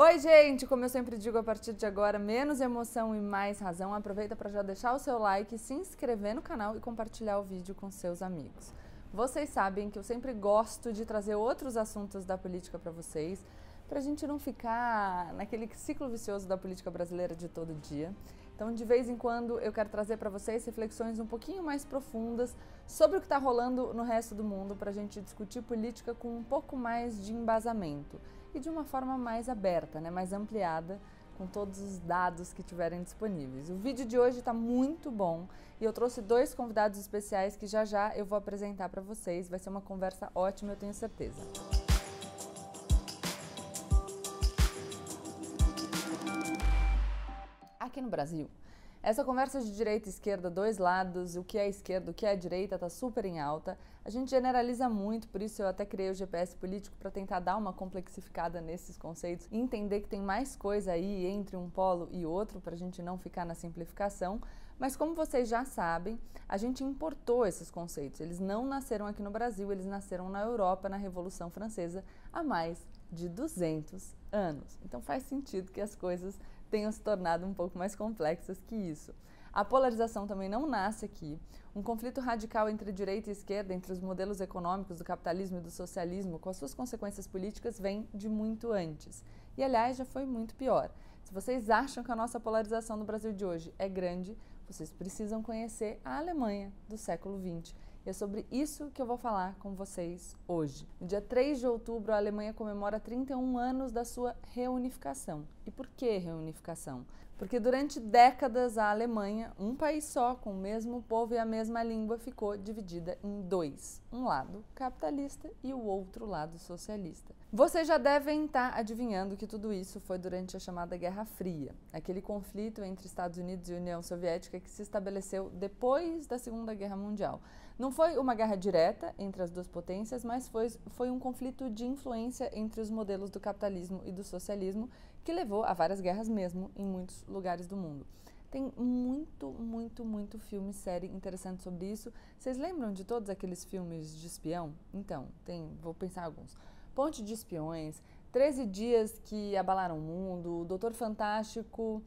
Oi, gente! Como eu sempre digo, a partir de agora, menos emoção e mais razão. Aproveita para já deixar o seu like, se inscrever no canal e compartilhar o vídeo com seus amigos. Vocês sabem que eu sempre gosto de trazer outros assuntos da política para vocês, para a gente não ficar naquele ciclo vicioso da política brasileira de todo dia. Então, de vez em quando, eu quero trazer para vocês reflexões um pouquinho mais profundas sobre o que está rolando no resto do mundo, para a gente discutir política com um pouco mais de embasamento e de uma forma mais aberta, né, mais ampliada, com todos os dados que tiverem disponíveis. O vídeo de hoje está muito bom e eu trouxe dois convidados especiais que já já eu vou apresentar para vocês. Vai ser uma conversa ótima, eu tenho certeza. Aqui no Brasil, essa conversa de direita e esquerda, dois lados, o que é esquerda, o que é direita, está super em alta. A gente generaliza muito, por isso eu até criei o GPS político para tentar dar uma complexificada nesses conceitos e entender que tem mais coisa aí entre um polo e outro, para a gente não ficar na simplificação. Mas como vocês já sabem, a gente importou esses conceitos. Eles não nasceram aqui no Brasil, eles nasceram na Europa, na Revolução Francesa, há mais de 200 anos. Então faz sentido que as coisas tenham se tornado um pouco mais complexas que isso. A polarização também não nasce aqui. Um conflito radical entre direita e esquerda, entre os modelos econômicos do capitalismo e do socialismo, com as suas consequências políticas, vem de muito antes. E, aliás, já foi muito pior. Se vocês acham que a nossa polarização no Brasil de hoje é grande, vocês precisam conhecer a Alemanha do século XX e é sobre isso que eu vou falar com vocês hoje. No dia 3 de outubro, a Alemanha comemora 31 anos da sua reunificação. E por que reunificação? Porque durante décadas a Alemanha, um país só, com o mesmo povo e a mesma língua, ficou dividida em dois: um lado capitalista e o outro lado socialista. Vocês já devem estar adivinhando que tudo isso foi durante a chamada Guerra Fria, aquele conflito entre Estados Unidos e União Soviética que se estabeleceu depois da Segunda Guerra Mundial. Não foi uma guerra direta entre as duas potências, mas foi, foi um conflito de influência entre os modelos do capitalismo e do socialismo que levou a várias guerras mesmo em muitos lugares do mundo. Tem muito, muito, muito filme, série interessante sobre isso. Vocês lembram de todos aqueles filmes de espião? Então, tem, vou pensar alguns. Ponte de Espiões, 13 Dias que Abalaram o Mundo, Doutor Fantástico,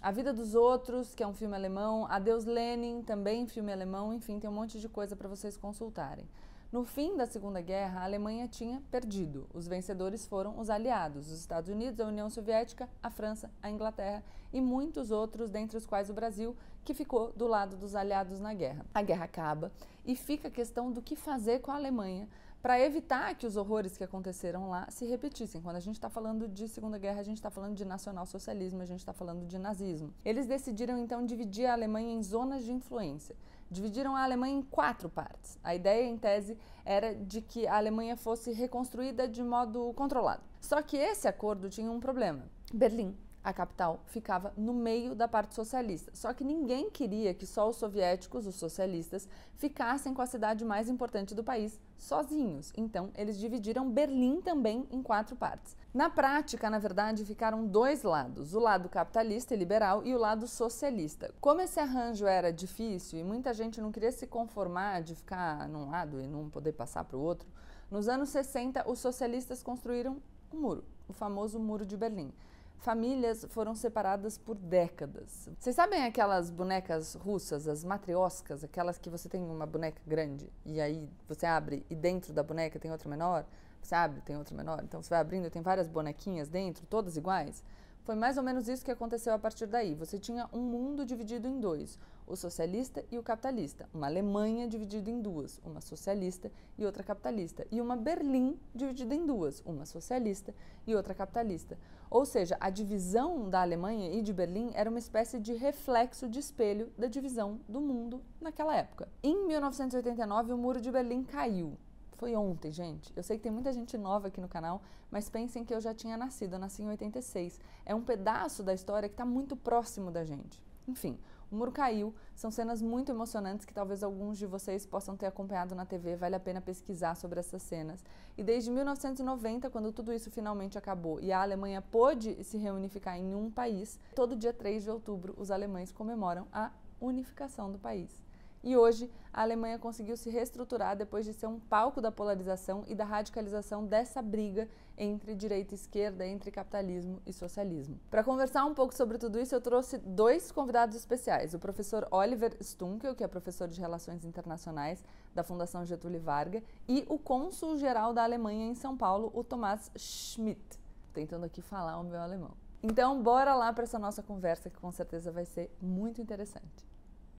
a Vida dos Outros, que é um filme alemão, Adeus Lenin, também filme alemão, enfim, tem um monte de coisa para vocês consultarem. No fim da Segunda Guerra, a Alemanha tinha perdido. Os vencedores foram os aliados, os Estados Unidos, a União Soviética, a França, a Inglaterra e muitos outros, dentre os quais o Brasil, que ficou do lado dos aliados na guerra. A guerra acaba e fica a questão do que fazer com a Alemanha para evitar que os horrores que aconteceram lá se repetissem. Quando a gente está falando de Segunda Guerra, a gente está falando de nacionalsocialismo, a gente está falando de nazismo. Eles decidiram então dividir a Alemanha em zonas de influência. Dividiram a Alemanha em quatro partes. A ideia, em tese, era de que a Alemanha fosse reconstruída de modo controlado. Só que esse acordo tinha um problema. Berlim a capital ficava no meio da parte socialista. Só que ninguém queria que só os soviéticos, os socialistas, ficassem com a cidade mais importante do país sozinhos. Então, eles dividiram Berlim também em quatro partes. Na prática, na verdade, ficaram dois lados: o lado capitalista e liberal e o lado socialista. Como esse arranjo era difícil e muita gente não queria se conformar de ficar num lado e não poder passar para o outro, nos anos 60 os socialistas construíram um muro, o famoso Muro de Berlim famílias foram separadas por décadas. Vocês sabem aquelas bonecas russas, as matrioscas, aquelas que você tem uma boneca grande e aí você abre e dentro da boneca tem outra menor? Você abre, tem outra menor. Então você vai abrindo e tem várias bonequinhas dentro, todas iguais. Foi mais ou menos isso que aconteceu a partir daí. Você tinha um mundo dividido em dois, o socialista e o capitalista. Uma Alemanha dividida em duas, uma socialista e outra capitalista. E uma Berlim dividida em duas, uma socialista e outra capitalista. Ou seja, a divisão da Alemanha e de Berlim era uma espécie de reflexo de espelho da divisão do mundo naquela época. Em 1989, o Muro de Berlim caiu. Foi ontem, gente. Eu sei que tem muita gente nova aqui no canal, mas pensem que eu já tinha nascido. Eu nasci em 86. É um pedaço da história que está muito próximo da gente. Enfim, o muro caiu. São cenas muito emocionantes que talvez alguns de vocês possam ter acompanhado na TV. Vale a pena pesquisar sobre essas cenas. E desde 1990, quando tudo isso finalmente acabou e a Alemanha pôde se reunificar em um país, todo dia 3 de outubro os alemães comemoram a unificação do país. E hoje a Alemanha conseguiu se reestruturar depois de ser um palco da polarização e da radicalização dessa briga entre direita e esquerda, entre capitalismo e socialismo. Para conversar um pouco sobre tudo isso, eu trouxe dois convidados especiais: o professor Oliver Stunkel, que é professor de Relações Internacionais da Fundação Getúlio Vargas, e o cônsul-geral da Alemanha em São Paulo, o Thomas Schmidt. Tentando aqui falar o meu alemão. Então, bora lá para essa nossa conversa que com certeza vai ser muito interessante.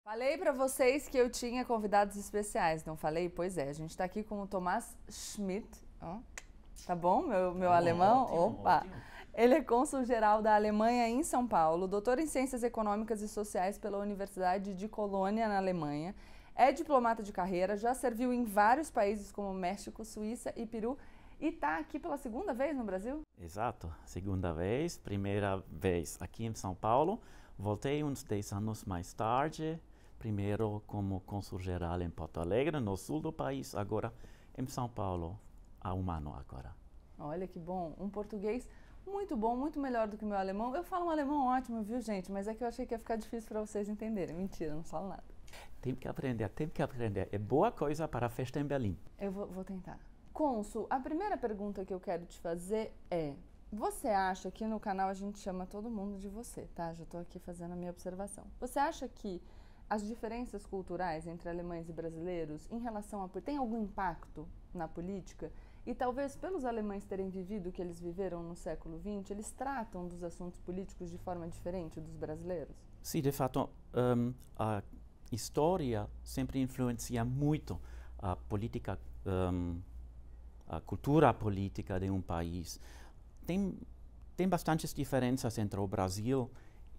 Falei para vocês que eu tinha convidados especiais, não falei? Pois é, a gente está aqui com o Tomás Schmidt. Oh, tá bom, meu, meu alemão? Ótimo, Opa! ótimo. Ele é cônsul-geral da Alemanha em São Paulo, doutor em Ciências Econômicas e Sociais pela Universidade de Colônia, na Alemanha. É diplomata de carreira, já serviu em vários países como México, Suíça e Peru e está aqui pela segunda vez no Brasil? Exato, segunda vez, primeira vez aqui em São Paulo. Voltei uns 10 anos mais tarde, primeiro como cônsul geral em Porto Alegre, no sul do país, agora em São Paulo, há um ano agora. Olha que bom, um português muito bom, muito melhor do que o meu alemão. Eu falo um alemão ótimo, viu, gente? Mas é que eu achei que ia ficar difícil para vocês entenderem. Mentira, não falo nada. Tem que aprender, tem que aprender. É boa coisa para a festa em Berlim. Eu vou, vou tentar. Cônsul, a primeira pergunta que eu quero te fazer é: você acha que no canal a gente chama todo mundo de você, tá? Já estou aqui fazendo a minha observação. Você acha que as diferenças culturais entre alemães e brasileiros em relação a tem algum impacto na política? E talvez pelos alemães terem vivido o que eles viveram no século XX, eles tratam dos assuntos políticos de forma diferente dos brasileiros? Sim, de fato, um, a história sempre influencia muito a política um, a cultura política de um país. Tem, tem bastantes diferenças entre o Brasil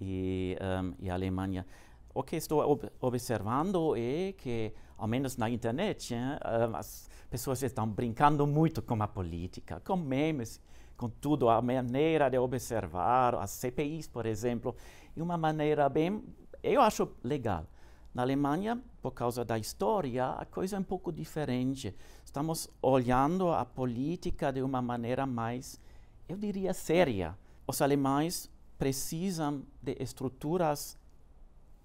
e, um, e a Alemanha. O que estou ob observando é que, ao menos na internet, hein, as pessoas estão brincando muito com a política, com memes, com tudo, a maneira de observar, as CPIs, por exemplo, de uma maneira bem, eu acho legal. Na Alemanha, por causa da história, a coisa é um pouco diferente. Estamos olhando a política de uma maneira mais, eu diria, séria. Os alemães precisam de estruturas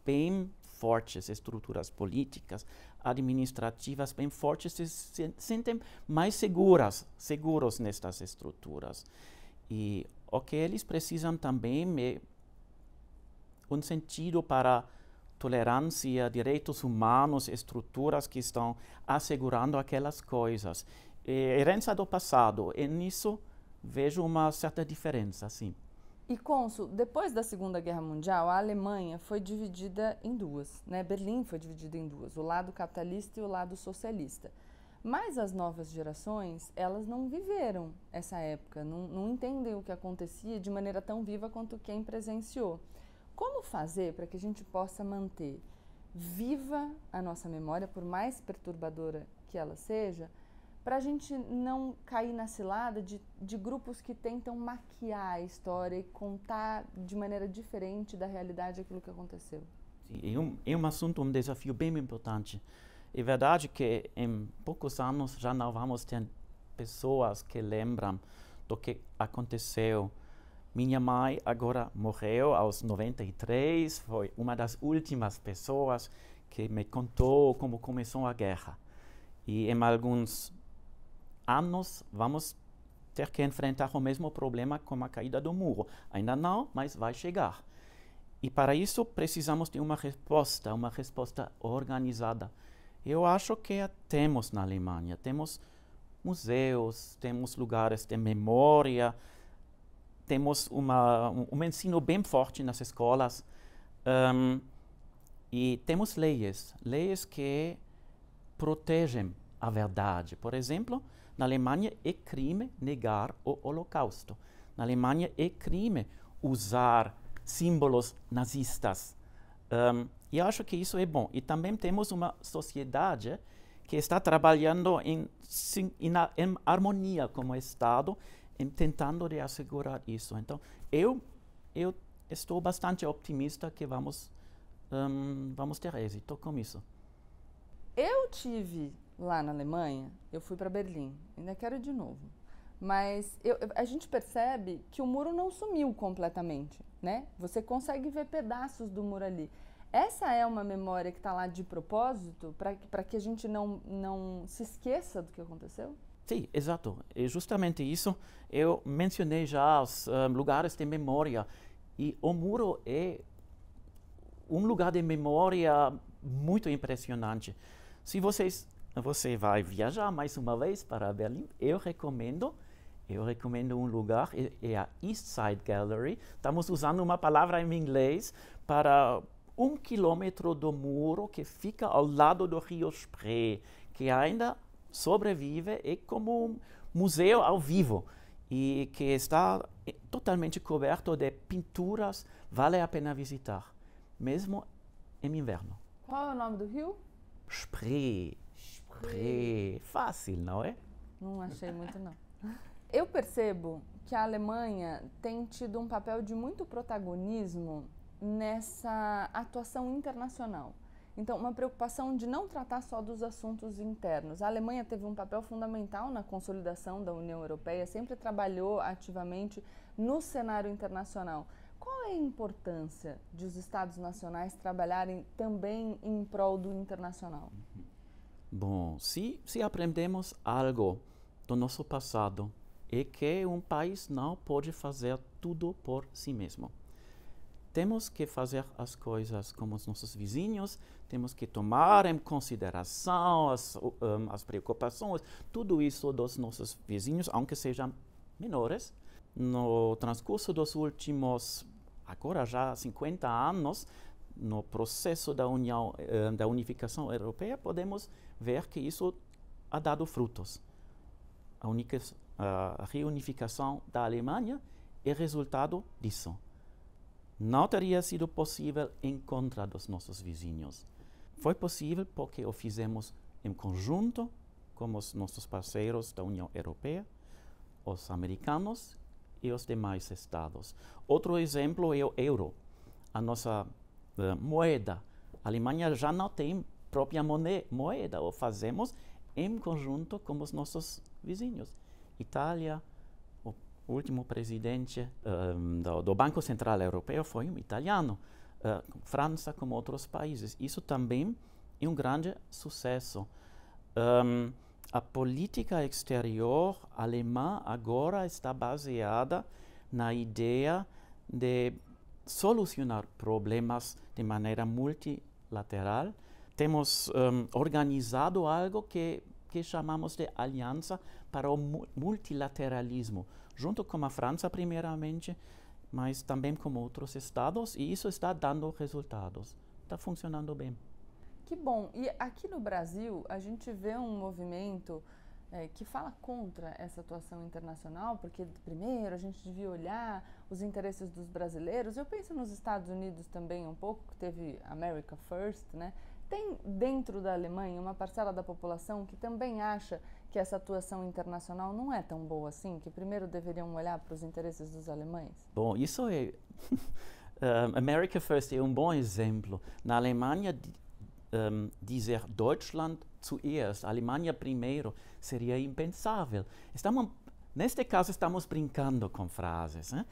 bem fortes, estruturas políticas, administrativas bem fortes, se sentem mais seguras, seguros nestas estruturas. E o que eles precisam também é um sentido para tolerância, direitos humanos, estruturas que estão assegurando aquelas coisas. É herança do passado, e nisso vejo uma certa diferença, sim. E, Consul, depois da Segunda Guerra Mundial, a Alemanha foi dividida em duas. Né? Berlim foi dividida em duas, o lado capitalista e o lado socialista. Mas as novas gerações, elas não viveram essa época, não, não entendem o que acontecia de maneira tão viva quanto quem presenciou. Como fazer para que a gente possa manter viva a nossa memória, por mais perturbadora que ela seja, para a gente não cair na cilada de, de grupos que tentam maquiar a história e contar de maneira diferente da realidade aquilo que aconteceu? É, um, é um assunto, um desafio bem importante. É verdade que em poucos anos já não vamos ter pessoas que lembram do que aconteceu minha mãe agora morreu aos 93, foi uma das últimas pessoas que me contou como começou a guerra. E em alguns anos vamos ter que enfrentar o mesmo problema com a caída do muro. Ainda não, mas vai chegar. E para isso precisamos de uma resposta, uma resposta organizada. Eu acho que a temos na Alemanha. Temos museus, temos lugares de memória, temos uma, um, um, ensino bem forte nas escolas um, e temos leis, leis que protegem a verdade. Por exemplo, na Alemanha é crime negar o Holocausto. Na Alemanha é crime usar símbolos nazistas. Um, e acho que isso é bom. E também temos uma sociedade que está trabalhando em, em, em harmonia com o Estado tentando de assegurar isso. Então, eu, eu estou bastante otimista que vamos, um, vamos ter êxito com isso. Eu tive lá na Alemanha, eu fui para Berlim, ainda quero ir de novo. Mas eu, a gente percebe que o muro não sumiu completamente, né? Você consegue ver pedaços do muro ali. Essa é uma memória que está lá de propósito, para que a gente não, não se esqueça do que aconteceu? Sim, exato. É justamente isso. Eu mencionei já os um, lugares de memória. E o muro é um lugar de memória muito impressionante. Se vocês, você vai viajar mais uma vez para Berlim, eu recomendo eu recomendo um lugar, é, a East Side Gallery. Estamos usando uma palavra em inglês para um quilômetro do muro que fica ao lado do rio Spree, que ainda sobrevive é como um museu ao vivo e que está eh, totalmente coberto de pinturas, vale a pena visitar, mesmo em inverno. Qual é o nome do rio? Spree. Spree. Fácil, não é? Não achei muito não. Eu percebo que a Alemanha tem tido um papel de muito protagonismo nessa atuação internacional. Então, uma preocupação de não tratar só dos assuntos internos. A Alemanha teve um papel fundamental na consolidação da União Europeia, sempre trabalhou ativamente no cenário internacional. Qual é a importância de os Estados nacionais trabalharem também em prol do internacional? Bom, se, se aprendemos algo do nosso passado, é que um país não pode fazer tudo por si mesmo temos que fazer as coisas como os nossos vizinhos, temos que tomar em consideração as, um, as preocupações, tudo isso dos nossos vizinhos, aunque sejam menores. No transcurso dos últimos, agora já 50 anos, no processo da, união, da unificação europeia, podemos ver que isso ha dado frutos. A, única, a reunificação da Alemanha é resultado disso não teria sido possível em contra dos nossos vizinhos. Foi possível porque o fizemos em conjunto com os nossos parceiros da União Europeia, os americanos e os demais estados. Outro exemplo é o euro, a nossa uh, moeda. A Alemanha já não tem própria moeda, o fazemos em conjunto com os nossos vizinhos. Itália, o último presidente um, do, do, Banco Central Europeu foi um italiano, uh, França como outros países. Isso também é um grande sucesso. Um, a política exterior alemã agora está baseada na ideia de solucionar problemas de maneira multilateral. Temos um, organizado algo que, que chamamos de Aliança para o multilateralismo junto com a França, primeiramente, mas também com outros estados, e isso está dando resultados. Está funcionando bem. Que bom. E aqui no Brasil, a gente vê um movimento é, que fala contra essa atuação internacional, porque, primeiro, a gente devia olhar os interesses dos brasileiros. Eu penso nos Estados Unidos também um pouco, que teve America First, né? Tem dentro da Alemanha uma parcela da população que também acha que essa atuação internacional não é tão boa assim, que primeiro deveriam olhar para os interesses dos alemães? Bom, isso é. um, America First é um bom exemplo. Na Alemanha, um, dizer Deutschland zuerst, Alemanha primeiro, seria impensável. Estamos, neste caso, estamos brincando com frases. Né?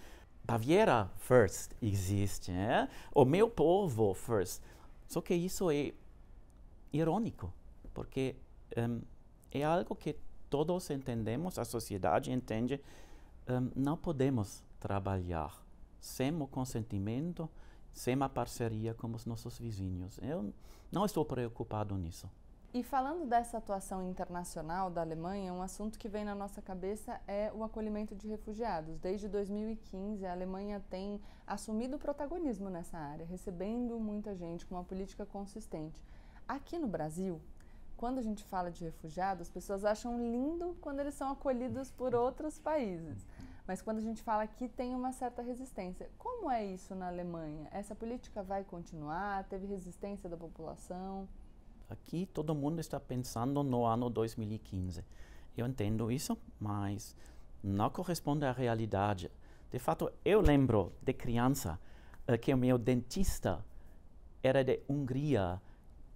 Baviera first existe, né? o meu povo first. Só que isso é irônico, porque um, é algo que todos entendemos, a sociedade entende, um, não podemos trabalhar sem o consentimento, sem a parceria com os nossos vizinhos. Eu não estou preocupado nisso. E falando dessa atuação internacional da Alemanha, um assunto que vem na nossa cabeça é o acolhimento de refugiados. Desde 2015, a Alemanha tem assumido protagonismo nessa área, recebendo muita gente com uma política consistente. Aqui no Brasil, quando a gente fala de refugiados, as pessoas acham lindo quando eles são acolhidos por outros países. Mas quando a gente fala que tem uma certa resistência. Como é isso na Alemanha? Essa política vai continuar? Teve resistência da população? Aqui todo mundo está pensando no ano 2015. Eu entendo isso, mas não corresponde à realidade. De fato, eu lembro de criança uh, que o meu dentista era de Hungria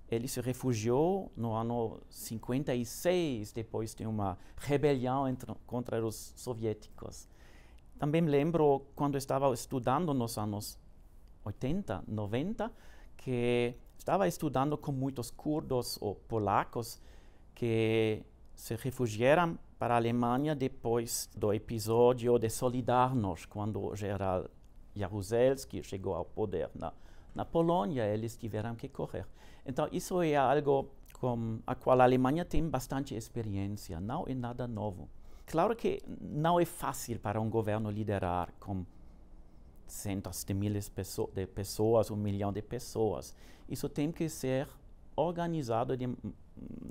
ele se refugiou no ano 56, depois de uma rebelião entre, contra os soviéticos. Também lembro quando estava estudando nos anos 80, 90, que estava estudando com muitos curdos ou polacos que se refugiaram para a Alemanha depois do episódio de Solidarność, quando o general Jaruzelski chegou ao poder na, na Polônia, eles tiveram que correr. Então, isso é algo com a qual a Alemanha tem bastante experiência, não é nada novo. Claro que não é fácil para um governo liderar com centos de milhares de pessoas, um milhão de pessoas. Isso tem que ser organizado de,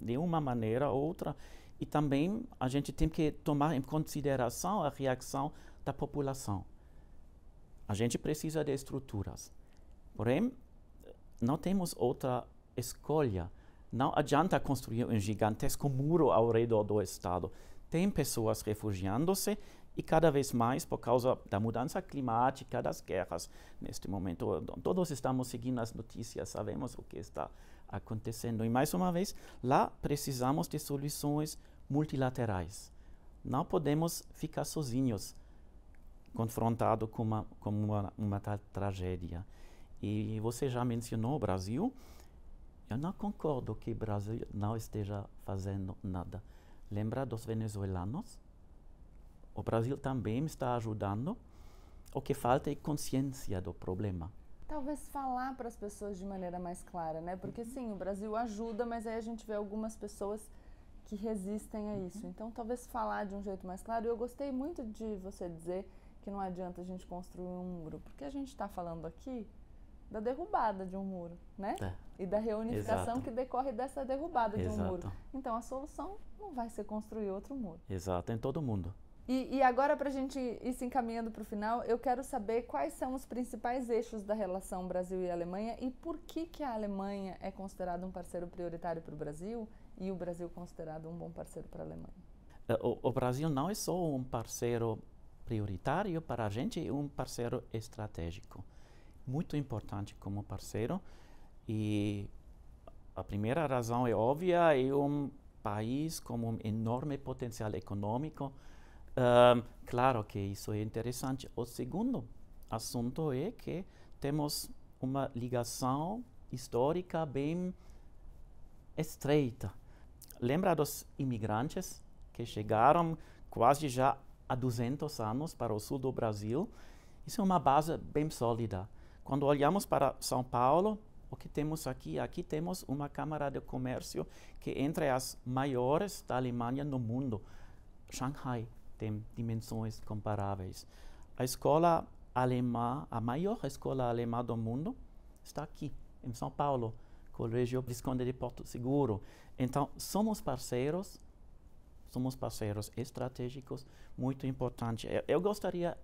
de uma maneira ou outra. E também a gente tem que tomar em consideração a reação da população. A gente precisa de estruturas. Porém, não temos outra escolha. Não adianta construir um gigantesco muro ao redor do Estado. Tem pessoas refugiando-se e cada vez mais por causa da mudança climática, das guerras. Neste momento, todos estamos seguindo as notícias, sabemos o que está acontecendo. E mais uma vez, lá precisamos de soluções multilaterais. Não podemos ficar sozinhos, confrontados com uma, com uma, uma tragédia. E você já mencionou o Brasil. Eu não concordo que o Brasil não esteja fazendo nada. Lembra dos venezuelanos? O Brasil também está ajudando. O que falta é consciência do problema. Talvez falar para as pessoas de maneira mais clara, né? Porque uhum. sim, o Brasil ajuda, mas aí a gente vê algumas pessoas que resistem a uhum. isso. Então, talvez falar de um jeito mais claro. Eu gostei muito de você dizer que não adianta a gente construir um muro, porque a gente está falando aqui da derrubada de um muro, né? É. E da reunificação Exato. que decorre dessa derrubada Exato. de um muro. Então, a solução não vai ser construir outro muro. Exato, em todo mundo. E, e agora, para a gente ir se encaminhando para o final, eu quero saber quais são os principais eixos da relação Brasil e Alemanha e por que, que a Alemanha é considerada um parceiro prioritário para o Brasil e o Brasil considerado um bom parceiro para a Alemanha. É, o, o Brasil não é só um parceiro prioritário para a gente, é um parceiro estratégico. Muito importante como parceiro. E a primeira razão é óbvia, é um país com um enorme potencial econômico, um, claro que isso é interessante. O segundo assunto é que temos uma ligação histórica bem estreita. Lembra dos imigrantes que chegaram quase já há 200 anos para o sul do Brasil? Isso é uma base bem sólida. Quando olhamos para São Paulo, o que temos aqui? Aqui temos uma Câmara de Comércio que é entre as maiores da Alemanha no mundo. Shanghai, tem dimensões comparáveis. A escola alemã, a maior escola alemã do mundo, está aqui, em São Paulo, Colégio Visconde de Porto Seguro. Então, somos parceiros, somos parceiros estratégicos, muito importante. Eu, eu gostaria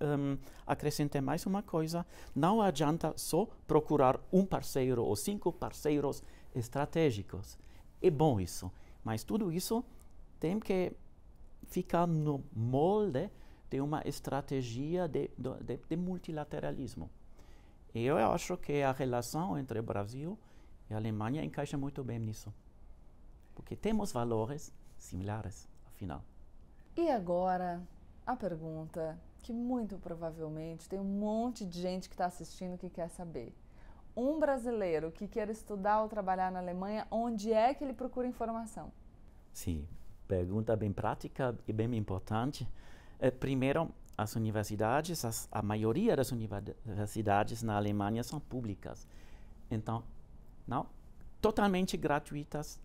um, acrescentar mais uma coisa: não adianta só procurar um parceiro ou cinco parceiros estratégicos. É bom isso, mas tudo isso tem que ficar no molde de uma estratégia de, de, de multilateralismo. E eu acho que a relação entre o Brasil e a Alemanha encaixa muito bem nisso. Porque temos valores similares, afinal. E agora, a pergunta que muito provavelmente tem um monte de gente que está assistindo que quer saber. Um brasileiro que quer estudar ou trabalhar na Alemanha, onde é que ele procura informação? Sim, pergunta bem prática e bem importante. É, primeiro, as universidades, as, a maioria das universidades na Alemanha são públicas. Então, não totalmente gratuitas,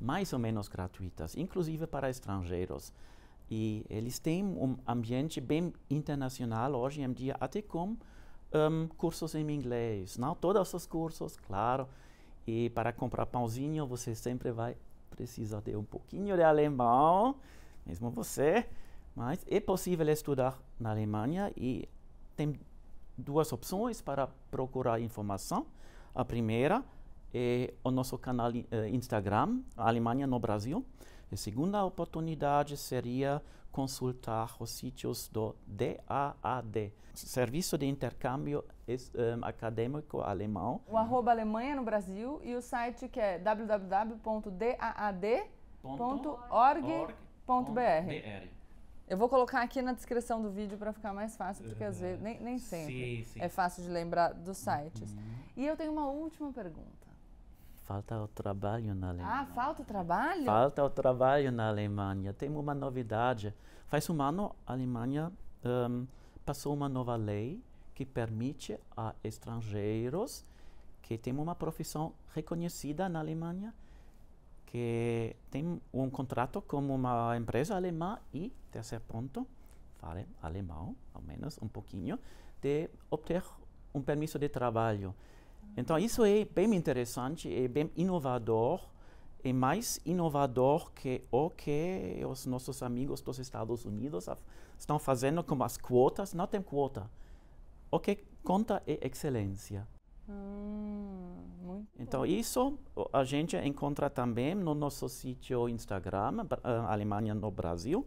mais ou menos gratuitas, inclusive para estrangeiros. E eles têm um ambiente bem internacional hoje em dia, até com um, cursos em inglês. Não todos os cursos, claro. E para comprar pãozinho, você sempre vai precisa ter um pouquinho de alemão, mesmo você, mas é possível estudar na Alemanha e tem duas opções para procurar informação. A primeira é o nosso canal uh, Instagram, Alemanha no Brasil. A segunda oportunidade seria consultar os sítios do DAAD, Serviço de Intercâmbio um, Acadêmico Alemão. O arroba Alemanha no Brasil e o site que é www.daad.org.br. Eu vou colocar aqui na descrição do vídeo para ficar mais fácil, porque às vezes, nem, nem sempre, sim, sim. é fácil de lembrar dos sites. Uhum. E eu tenho uma última pergunta. Falta o trabalho na Alemanha. Ah, falta o trabalho? Falta o trabalho na Alemanha. Tem uma novidade. Faz um ano, a Alemanha um, passou uma nova lei que permite a estrangeiros que têm uma profissão reconhecida na Alemanha, que tem um contrato com uma empresa alemã e, terceiro ponto, fale alemão, ao menos um pouquinho, de obter um permisso de trabalho. Então, isso é bem interessante, é bem inovador, é mais inovador que o que os nossos amigos dos Estados Unidos estão fazendo com as quotas. Não tem quota. O que conta é excelência. Hum, então, isso a gente encontra também no nosso sítio Instagram, Alemanha no Brasil,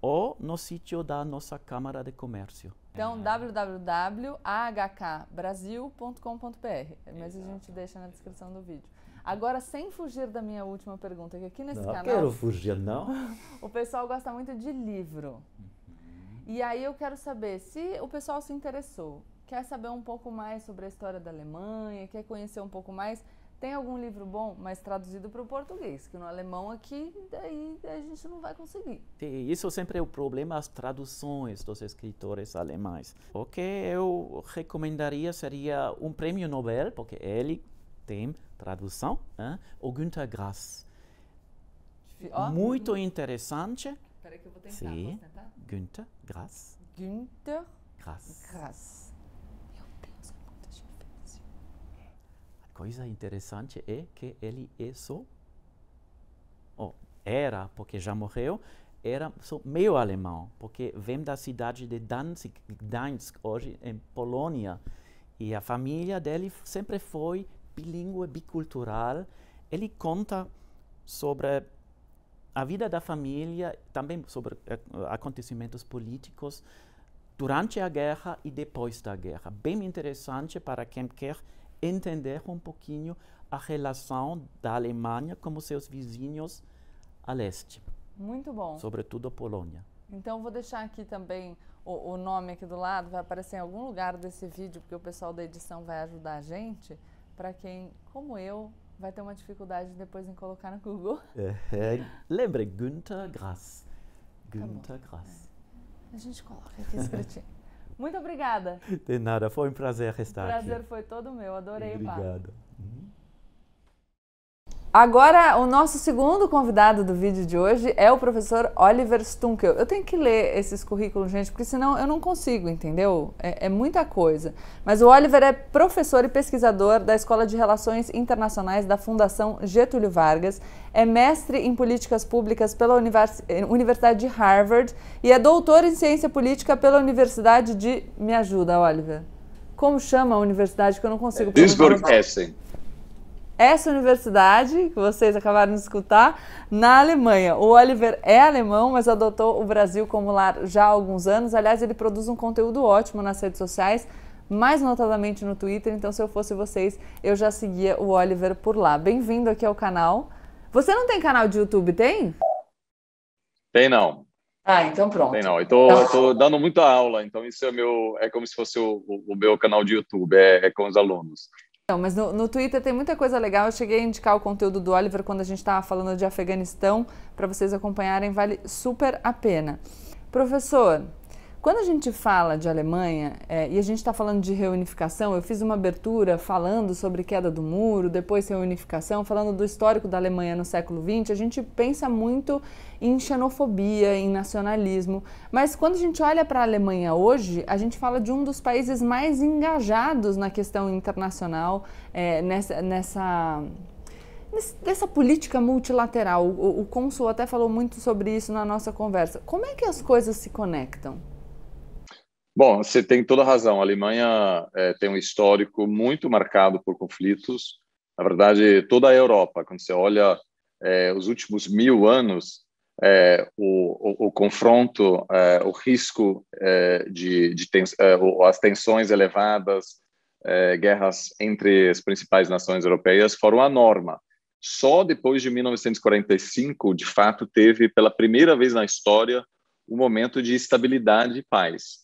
ou no sítio da nossa Câmara de Comércio. Então, é. www.ahkbrasil.com.br. Mas a gente deixa na descrição do vídeo. Agora, sem fugir da minha última pergunta, que aqui nesse não canal. Não quero fugir, não. o pessoal gosta muito de livro. Uhum. E aí eu quero saber se o pessoal se interessou, quer saber um pouco mais sobre a história da Alemanha, quer conhecer um pouco mais tem algum livro bom, mas traduzido para o português, que no alemão aqui, daí a gente não vai conseguir. Isso sempre é o problema, as traduções dos escritores alemães. O que eu recomendaria seria um prêmio Nobel, porque ele tem tradução, hein? o Günter Grass. Oh, Muito interessante. Espera que eu vou tentar. Sim. Tentar? Günter Grass. Günter Grass. Grass. Coisa interessante é que ele é só, oh, era, porque já morreu, era só meio alemão, porque vem da cidade de Danzig, hoje em Polônia. E a família dele sempre foi bilíngue, bicultural. Ele conta sobre a vida da família, também sobre uh, acontecimentos políticos durante a guerra e depois da guerra. Bem interessante para quem quer entender um pouquinho a relação da Alemanha com seus vizinhos a leste. Muito bom. Sobretudo a Polônia. Então, vou deixar aqui também o, o, nome aqui do lado, vai aparecer em algum lugar desse vídeo, porque o pessoal da edição vai ajudar a gente, para quem, como eu, vai ter uma dificuldade depois em colocar no Google. É, é, lembre, Günther Grass. Tá Günther Grass. É. A gente coloca aqui escritinho. Muito obrigada. De nada, foi um prazer estar prazer aqui. O prazer foi todo meu, adorei Obrigado. Agora, o nosso segundo convidado do vídeo de hoje é o professor Oliver Stunkel. Eu tenho que ler esses currículos, gente, porque senão eu não consigo, entendeu? É, é, muita coisa. Mas o Oliver é professor e pesquisador da Escola de Relações Internacionais da Fundação Getúlio Vargas, é mestre em políticas públicas pela Univers Universidade de Harvard e é doutor em ciência política pela Universidade de. Me ajuda, Oliver. Como chama a universidade que eu não consigo Duisburg-Essen essa universidade que vocês acabaram de escutar na Alemanha. O Oliver é alemão, mas adotou o Brasil como lar já há alguns anos. Aliás, ele produz um conteúdo ótimo nas redes sociais, mais notadamente no Twitter. Então, se eu fosse vocês, eu já seguia o Oliver por lá. Bem-vindo aqui ao canal. Você não tem canal de YouTube, tem? Tem não. Ah, então pronto. Tem não. Eu tô, então... tô dando muita aula, então isso é meu, é como se fosse o, o, o meu canal de YouTube, é, é com os alunos. Não, mas no, no, Twitter tem muita coisa legal. Eu cheguei a indicar o conteúdo do Oliver quando a gente estava falando de Afeganistão, para vocês acompanharem, vale super a pena. Professor, quando a gente fala de Alemanha é, e a gente está falando de reunificação, eu fiz uma abertura falando sobre queda do muro, depois reunificação, falando do histórico da Alemanha no século XX. A gente pensa muito em xenofobia, em nacionalismo, mas quando a gente olha para a Alemanha hoje, a gente fala de um dos países mais engajados na questão internacional, é, nessa, nessa dessa política multilateral. O, o cônsul até falou muito sobre isso na nossa conversa. Como é que as coisas se conectam? Bom, você tem toda a razão. A Alemanha é, tem um histórico muito marcado por conflitos. Na verdade, toda a Europa, quando você olha é, os últimos mil anos, é, o, o, o, confronto, é, o risco é, de, de tens, é, as tensões elevadas, guerras entre as principais nações europeias foram a norma. Só depois de 1945, de fato, teve pela primeira vez na história um momento de estabilidade e paz.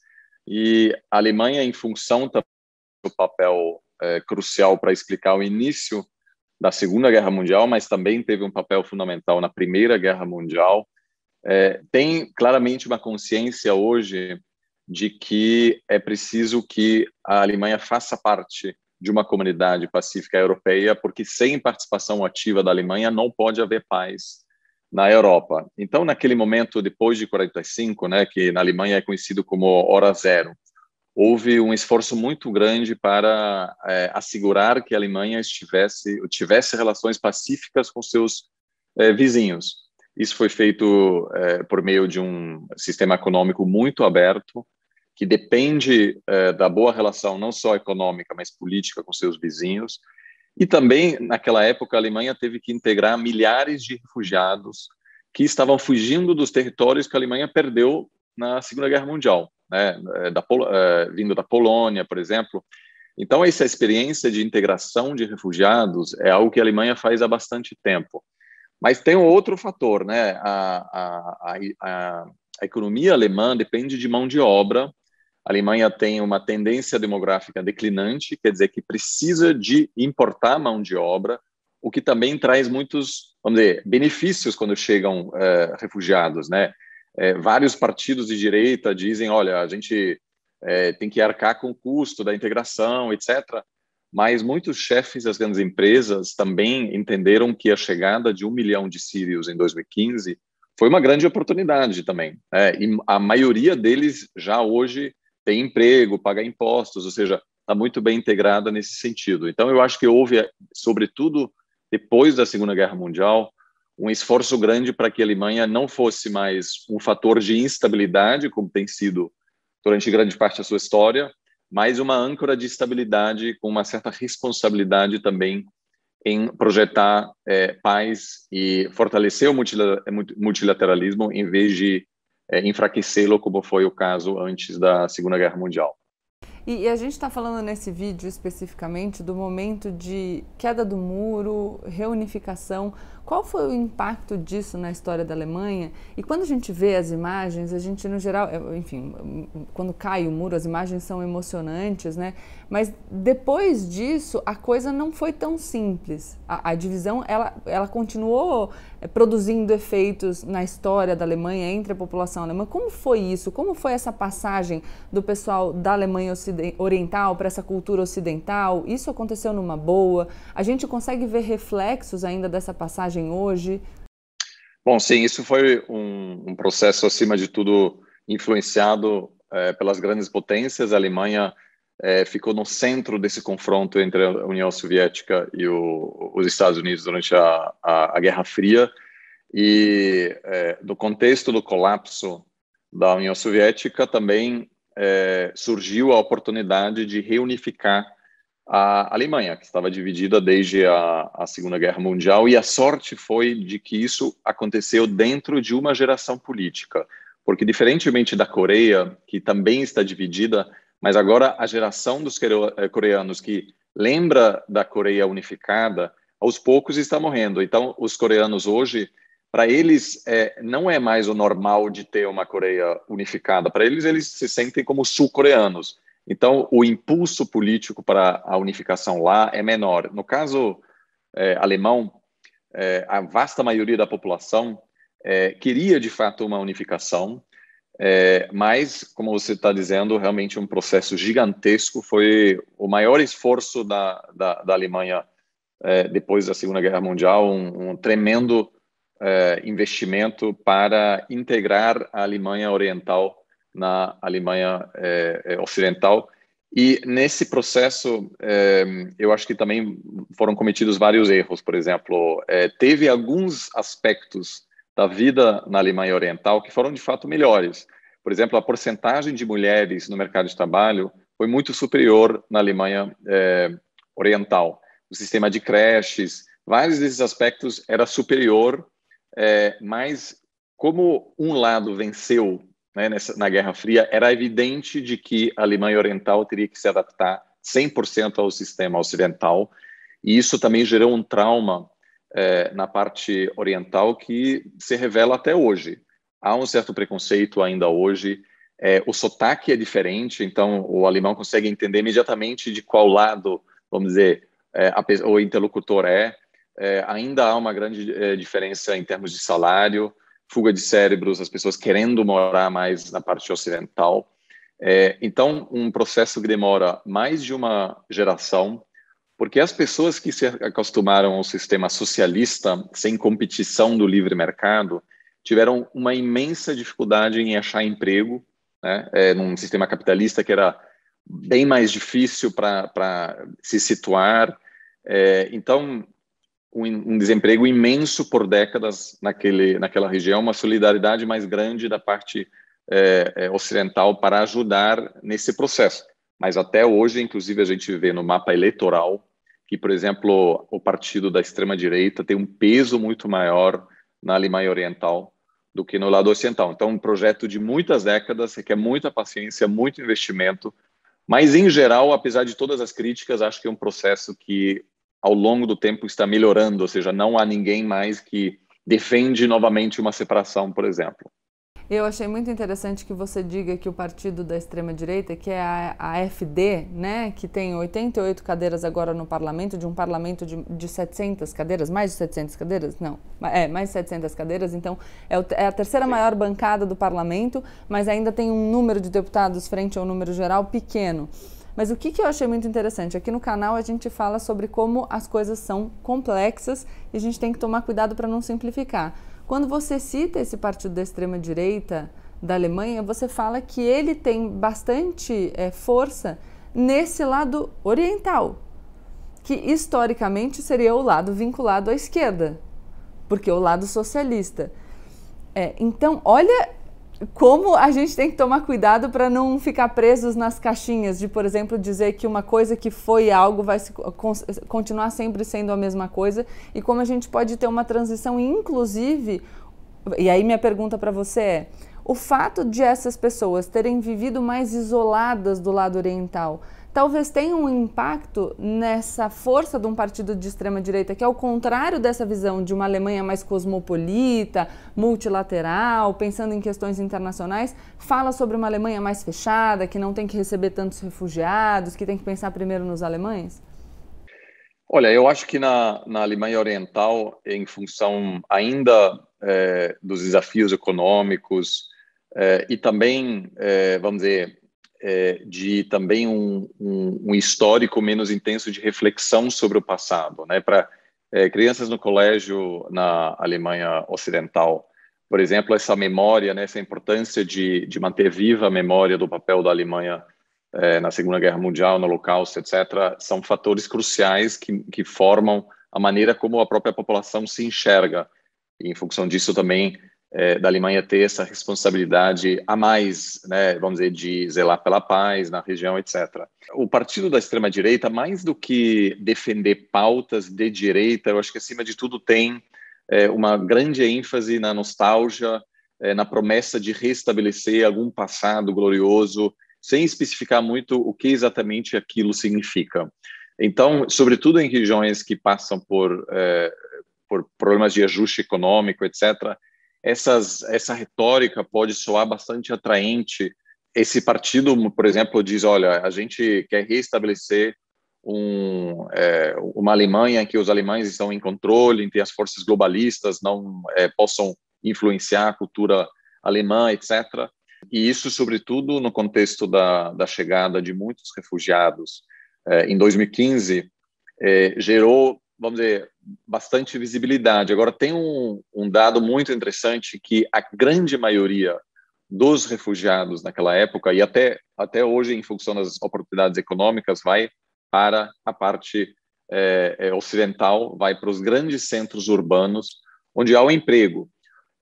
E a Alemanha, em função do papel é, crucial para explicar o início da Segunda Guerra Mundial, mas também teve um papel fundamental na Primeira Guerra Mundial, é, tem claramente uma consciência hoje de que é preciso que a Alemanha faça parte de uma comunidade pacífica europeia, porque sem participação ativa da Alemanha não pode haver paz na Europa. Então, naquele momento, depois de 45, né, que na Alemanha é conhecido como hora zero, houve um esforço muito grande para é, assegurar que a Alemanha estivesse tivesse relações pacíficas com seus é, vizinhos. Isso foi feito é, por meio de um sistema econômico muito aberto, que depende da boa relação não só econômica, mas política com seus vizinhos. E também, naquela época, a Alemanha teve que integrar milhares de refugiados que estavam fugindo dos territórios que a Alemanha perdeu na Segunda Guerra Mundial né, é, da, é, vindo da Polônia, por exemplo. Então, essa experiência de integração de refugiados é algo que a Alemanha faz há bastante tempo. Mas tem um outro fator, né? A, a, a, a economia alemã depende de mão de obra. A Alemanha tem uma tendência demográfica declinante, quer dizer que precisa de importar mão de obra, o que também traz muitos, vamos dizer, benefícios quando chegam é, refugiados, né? é, vários partidos de direita dizem, olha, a gente é, tem que arcar com o custo da integração, etc. Mas muitos chefes das grandes empresas também entenderam que a chegada de um milhão de sírios em 2015 foi uma grande oportunidade também. Né? E a maioria deles já hoje tem emprego, paga impostos, ou seja, está muito bem integrada nesse sentido. Então, eu acho que houve, sobretudo depois da Segunda Guerra Mundial, um esforço grande para que a Alemanha não fosse mais um fator de instabilidade, como tem sido durante grande parte da sua história, mas uma âncora de estabilidade com uma certa responsabilidade também em projetar é, paz e fortalecer o multilateralismo em vez de é, enfraquecê-lo, como foi o caso antes da Segunda Guerra Mundial. E, e a gente está falando nesse vídeo especificamente do momento de queda do muro, reunificação. Qual foi o impacto disso na história da Alemanha? E quando a gente vê as imagens, a gente no geral, é, enfim, quando cai o muro, as imagens são emocionantes, né? Mas depois disso, a coisa não foi tão simples. A, a divisão, ela, ela continuou é, produzindo efeitos na história da Alemanha entre a população alemã. Como foi isso? Como foi essa passagem do pessoal da Alemanha oriental para essa cultura ocidental? Isso aconteceu numa boa? A gente consegue ver reflexos ainda dessa passagem hoje? Bom, sim, isso foi um, um processo, acima de tudo, influenciado é, pelas grandes potências. A Alemanha é, ficou no centro desse confronto entre a União Soviética e o, os Estados Unidos durante a, a, a Guerra Fria. E é, no contexto do colapso da União Soviética também é, surgiu a oportunidade de reunificar a Alemanha, que estava dividida desde a, a, Segunda Guerra Mundial, e a sorte foi de que isso aconteceu dentro de uma geração política, porque diferentemente da Coreia, que também está dividida, mas agora a geração dos eh, coreanos que lembra da Coreia unificada, aos poucos está morrendo. Então, os coreanos hoje, para eles, é, não é mais o normal de ter uma Coreia unificada. Para eles, eles se sentem como sul-coreanos então, o impulso político para a unificação lá é menor. No caso é, alemão, é, a vasta maioria da população é, queria de fato uma unificação, é, mas, como você está dizendo, realmente um processo gigantesco. Foi o maior esforço da, da, da Alemanha é, depois da Segunda Guerra Mundial, um, um tremendo é, investimento para integrar a Alemanha Oriental na Alemanha é, Ocidental. E nesse processo, é, eu acho que também foram cometidos vários erros. Por exemplo, teve alguns aspectos da vida na Alemanha Oriental que foram de fato melhores. Por exemplo, a porcentagem de mulheres no mercado de trabalho foi muito superior na Alemanha Oriental. O sistema de creches, vários desses aspectos era superior, mas como um lado venceu né, nessa, na Guerra Fria, era evidente de que a Alemanha Oriental teria que se adaptar 100% ao sistema ocidental, e isso também gerou um trauma eh, na parte oriental que se revela até hoje. há um certo preconceito ainda hoje. É, o sotaque é diferente, então o alemão consegue entender imediatamente de qual lado, vamos dizer, é, a, o interlocutor é. é. Ainda há uma grande é, diferença em termos de salário, fuga de cérebros, as pessoas querendo morar mais na parte ocidental. É, então, um processo que demora mais de uma geração, porque as pessoas que se acostumaram ao sistema socialista, sem competição do livre mercado, tiveram uma imensa dificuldade em achar emprego, né? É, num sistema capitalista que era bem mais difícil para se situar. É, então, um, desemprego imenso por décadas naquele, naquela região, uma solidariedade mais grande da parte é, é, ocidental para ajudar nesse processo. Mas até hoje, inclusive, a gente vê no mapa eleitoral que, por exemplo, o partido da extrema-direita tem um peso muito maior na Alemanha Oriental do que no lado ocidental. Então, um projeto de muitas décadas, requer muita paciência, muito investimento, mas, em geral, apesar de todas as críticas, acho que é um processo que, ao longo do tempo, está melhorando, ou seja, não há ninguém mais que defende novamente uma separação, por exemplo. Eu achei muito interessante que você diga que o partido da extrema-direita, que é a, a FD, né, que tem 88 cadeiras agora no parlamento, de um parlamento de, de 700 cadeiras, mais de 700 cadeiras? Não, é, mais de 700 cadeiras, então é, o, é a terceira maior bancada do parlamento, mas ainda tem um número de deputados frente ao número geral pequeno. Mas o que, que eu achei muito interessante? Aqui no canal a gente fala sobre como as coisas são complexas e a gente tem que tomar cuidado para não simplificar. Quando você cita esse partido da extrema-direita da Alemanha, você fala que ele tem bastante é, força nesse lado oriental, que historicamente seria o lado vinculado à esquerda, porque o lado socialista. É, então, olha como a gente tem que tomar cuidado para não ficar presos nas caixinhas de, por exemplo, dizer que uma coisa que foi algo vai se, continuar sempre sendo a mesma coisa e como a gente pode ter uma transição, inclusive. E aí minha pergunta para você é: o fato de essas pessoas terem vivido mais isoladas do lado oriental talvez tenha um impacto nessa força de um partido de extrema-direita, que é o contrário dessa visão de uma Alemanha mais cosmopolita, multilateral, pensando em questões internacionais, fala sobre uma Alemanha mais fechada, que não tem que receber tantos refugiados, que tem que pensar primeiro nos alemães? Olha, eu acho que na, na Alemanha Oriental, em função ainda é, dos desafios econômicos é, e também, é, vamos dizer, é, de também um, um, um, histórico menos intenso de reflexão sobre o passado, né? Para é, crianças no colégio na Alemanha Ocidental, por exemplo, essa memória, né, essa importância de, de manter viva a memória do papel da Alemanha é, na Segunda Guerra Mundial, no Holocausto, etc., são fatores cruciais que, que formam a maneira como a própria população se enxerga. E, em função disso, também é, da Alemanha ter essa responsabilidade a mais, né, vamos dizer, de zelar pela paz na região, etc. O partido da extrema-direita, mais do que defender pautas de direita, eu acho que, acima de tudo, tem é, uma grande ênfase na nostalgia, é, na promessa de restabelecer algum passado glorioso, sem especificar muito o que exatamente aquilo significa. Então, sobretudo em regiões que passam por, é, por problemas de ajuste econômico, etc., essas, essa retórica pode soar bastante atraente. Esse partido, por exemplo, diz: olha, a gente quer restabelecer um, é, uma Alemanha em que os alemães estão em controle, em que as forças globalistas não é, possam influenciar a cultura alemã, etc. E isso, sobretudo, no contexto da, da chegada de muitos refugiados é, em 2015, é, gerou vamos dizer, bastante visibilidade. Agora, tem um, um dado muito interessante que a grande maioria dos refugiados naquela época, e até, até hoje, em função das oportunidades econômicas, vai para a parte é, é, ocidental, vai para os grandes centros urbanos, onde há o emprego.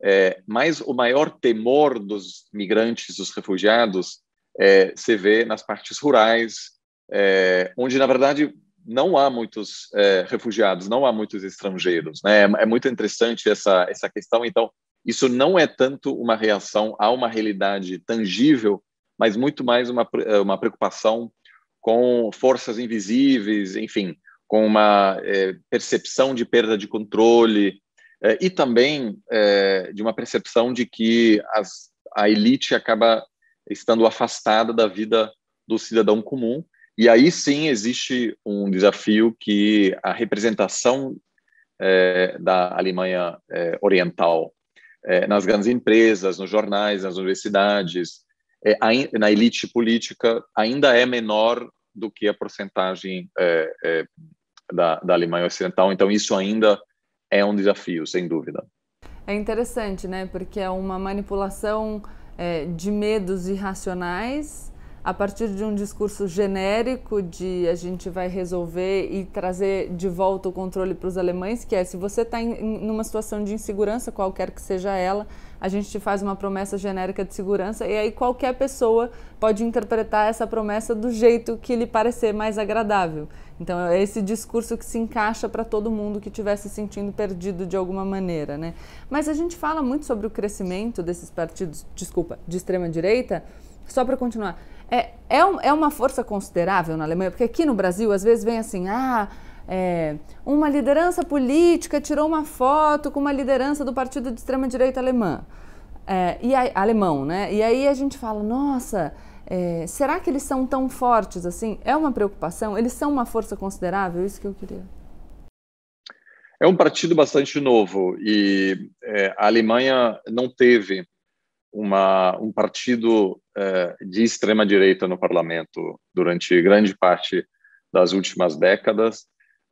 É, mas o maior temor dos migrantes, dos refugiados, é, se vê nas partes rurais, é, onde, na verdade, não há muitos é, refugiados, não há muitos estrangeiros. Né? É, é, muito interessante essa, essa questão. Então, isso não é tanto uma reação a uma realidade tangível, mas muito mais uma, é, uma preocupação com forças invisíveis, enfim, com uma é, percepção de perda de controle, é, e também é, de uma percepção de que as, a elite acaba estando afastada da vida do cidadão comum. E aí sim existe um desafio que a representação é, da Alemanha é, Oriental é, nas grandes empresas, nos jornais, nas universidades, é, na elite política, ainda é menor do que a porcentagem é, é, da, da Alemanha Ocidental. Então, isso ainda é um desafio, sem dúvida. É interessante, né? Porque é uma manipulação de medos irracionais a partir de um discurso genérico de a gente vai resolver e trazer de volta o controle para os alemães, que é se você está em numa situação de insegurança, qualquer que seja ela, a gente te faz uma promessa genérica de segurança e aí qualquer pessoa pode interpretar essa promessa do jeito que lhe parecer mais agradável. Então é esse discurso que se encaixa para todo mundo que estiver se sentindo perdido de alguma maneira, né? Mas a gente fala muito sobre o crescimento desses partidos, desculpa, de extrema direita. Só para continuar, é, é, um, é uma força considerável na Alemanha? Porque aqui no Brasil, às vezes, vem assim, ah, é, uma liderança política tirou uma foto com uma liderança do partido de extrema-direita alemã. É, e alemão, né? E aí a gente fala, nossa, é, será que eles são tão fortes assim? É uma preocupação? Eles são uma força considerável? Isso que eu queria. É um partido bastante novo e é, a Alemanha não teve uma, um partido eh, de extrema direita no parlamento durante grande parte das últimas décadas.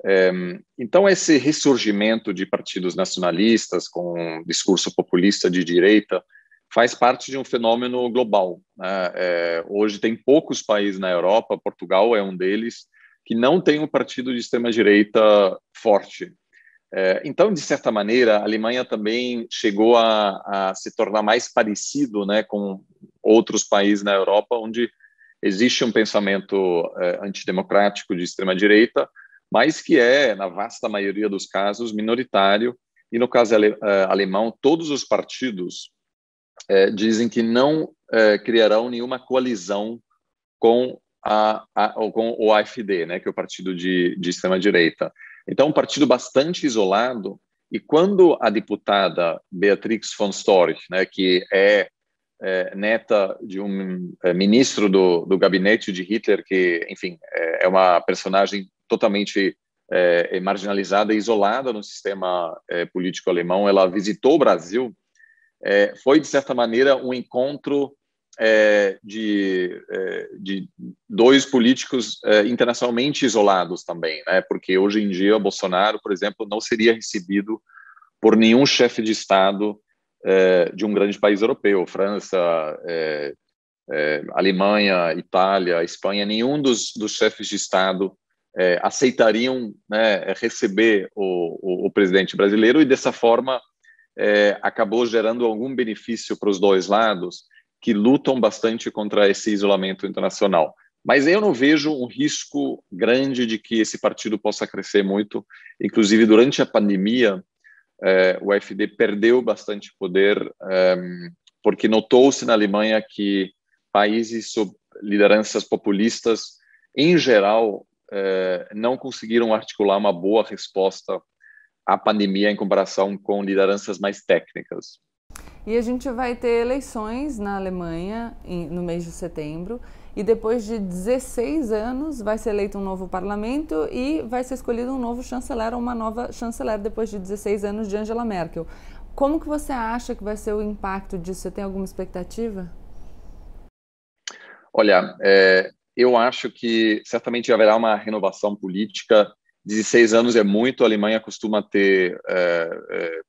Eh, então, esse ressurgimento de partidos nacionalistas com um discurso populista de direita faz parte de um fenômeno global. Né? Eh, hoje tem poucos países na Europa, Portugal é um deles, que não tem um partido de extrema direita forte. É, então, de certa maneira, a Alemanha também chegou a, a, se tornar mais parecido né, com outros países na Europa, onde existe um pensamento é, antidemocrático de extrema-direita, mas que é, na vasta maioria dos casos, minoritário. E no caso ale, é, alemão, todos os partidos dizem que não criarão nenhuma coalizão com, a, a, com o AfD, né, que é o partido de, de extrema-direita. Então, um partido bastante isolado. E quando a deputada Beatrix von Storch, né, que é, é neta de um é, ministro do, do gabinete de Hitler, que, enfim, é, é uma personagem totalmente é, marginalizada e isolada no sistema é, político alemão, ela visitou o Brasil, é, foi, de certa maneira, um encontro é, de, é, de, dois políticos é, internacionalmente isolados também, né? Porque hoje em dia Bolsonaro, por exemplo, não seria recebido por nenhum chefe de Estado é, de um grande país europeu, França, é, é, Alemanha, Itália, Espanha, nenhum dos, dos chefes de Estado aceitariam né, receber o, o, o, presidente brasileiro e dessa forma acabou gerando algum benefício para os dois lados que lutam bastante contra esse isolamento internacional. Mas eu não vejo um risco grande de que esse partido possa crescer muito. Inclusive, durante a pandemia, eh, o AfD perdeu bastante poder, eh, porque notou-se na Alemanha que países sob lideranças populistas, em geral, eh, não conseguiram articular uma boa resposta à pandemia em comparação com lideranças mais técnicas. E a gente vai ter eleições na Alemanha em, no mês de setembro. E depois de 16 anos vai ser eleito um novo parlamento e vai ser escolhido um novo chanceler ou uma nova chanceler depois de 16 anos de Angela Merkel. Como que você acha que vai ser o impacto disso? Você tem alguma expectativa? Olha, é, eu acho que certamente haverá uma renovação política. 16 anos é muito, a Alemanha costuma ter é, é,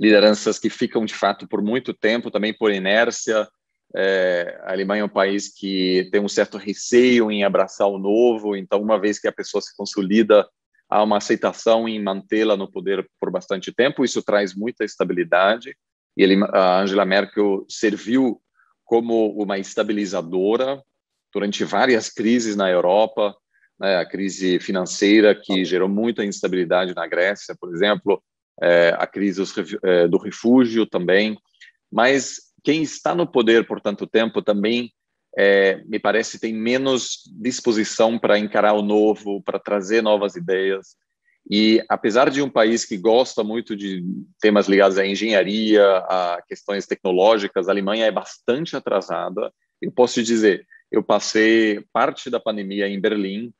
lideranças que ficam de fato por muito tempo, também por inércia. É, a Alemanha é um país que tem um certo receio em abraçar o novo, então, uma vez que a pessoa se consolida, há uma aceitação em mantê-la no poder por bastante tempo. Isso traz muita estabilidade. E ele, a Angela Merkel serviu como uma estabilizadora durante várias crises na Europa, né, a crise financeira que gerou muita instabilidade na Grécia, por exemplo, é, a crise é, do refúgio também, mas quem está no poder por tanto tempo também, é, me parece, tem menos disposição para encarar o novo, para trazer novas ideias. E apesar de um país que gosta muito de temas ligados à engenharia, a questões tecnológicas, a Alemanha é bastante atrasada. Eu posso te dizer, eu passei parte da pandemia em Berlim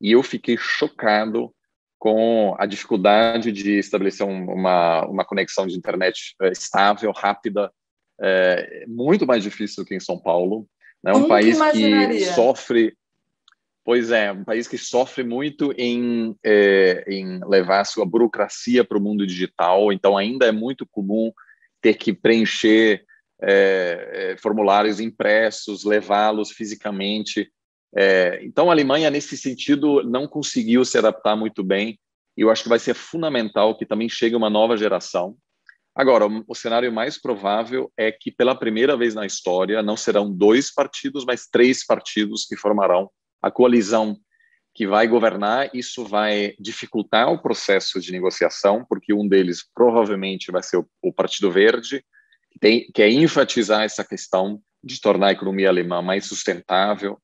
e eu fiquei chocado com a dificuldade de estabelecer uma, uma conexão de internet eh, estável, rápida, é muito mais difícil do que em São Paulo. É um país que sofre Pois é, um país que sofre muito em, é, em levar sua burocracia para o mundo digital, então ainda é muito comum ter que preencher é, formulários impressos, levá-los fisicamente. É, então a Alemanha, nesse sentido, não conseguiu se adaptar muito bem, e eu acho que vai ser fundamental que também chegue uma nova geração. Agora, o cenário mais provável é que, pela primeira vez na história, não serão dois partidos, mas três partidos que formarão a coalizão que vai governar, isso vai dificultar o processo de negociação, porque um deles provavelmente vai ser o, Partido Verde, que, tem, que é enfatizar essa questão de tornar a economia alemã mais sustentável,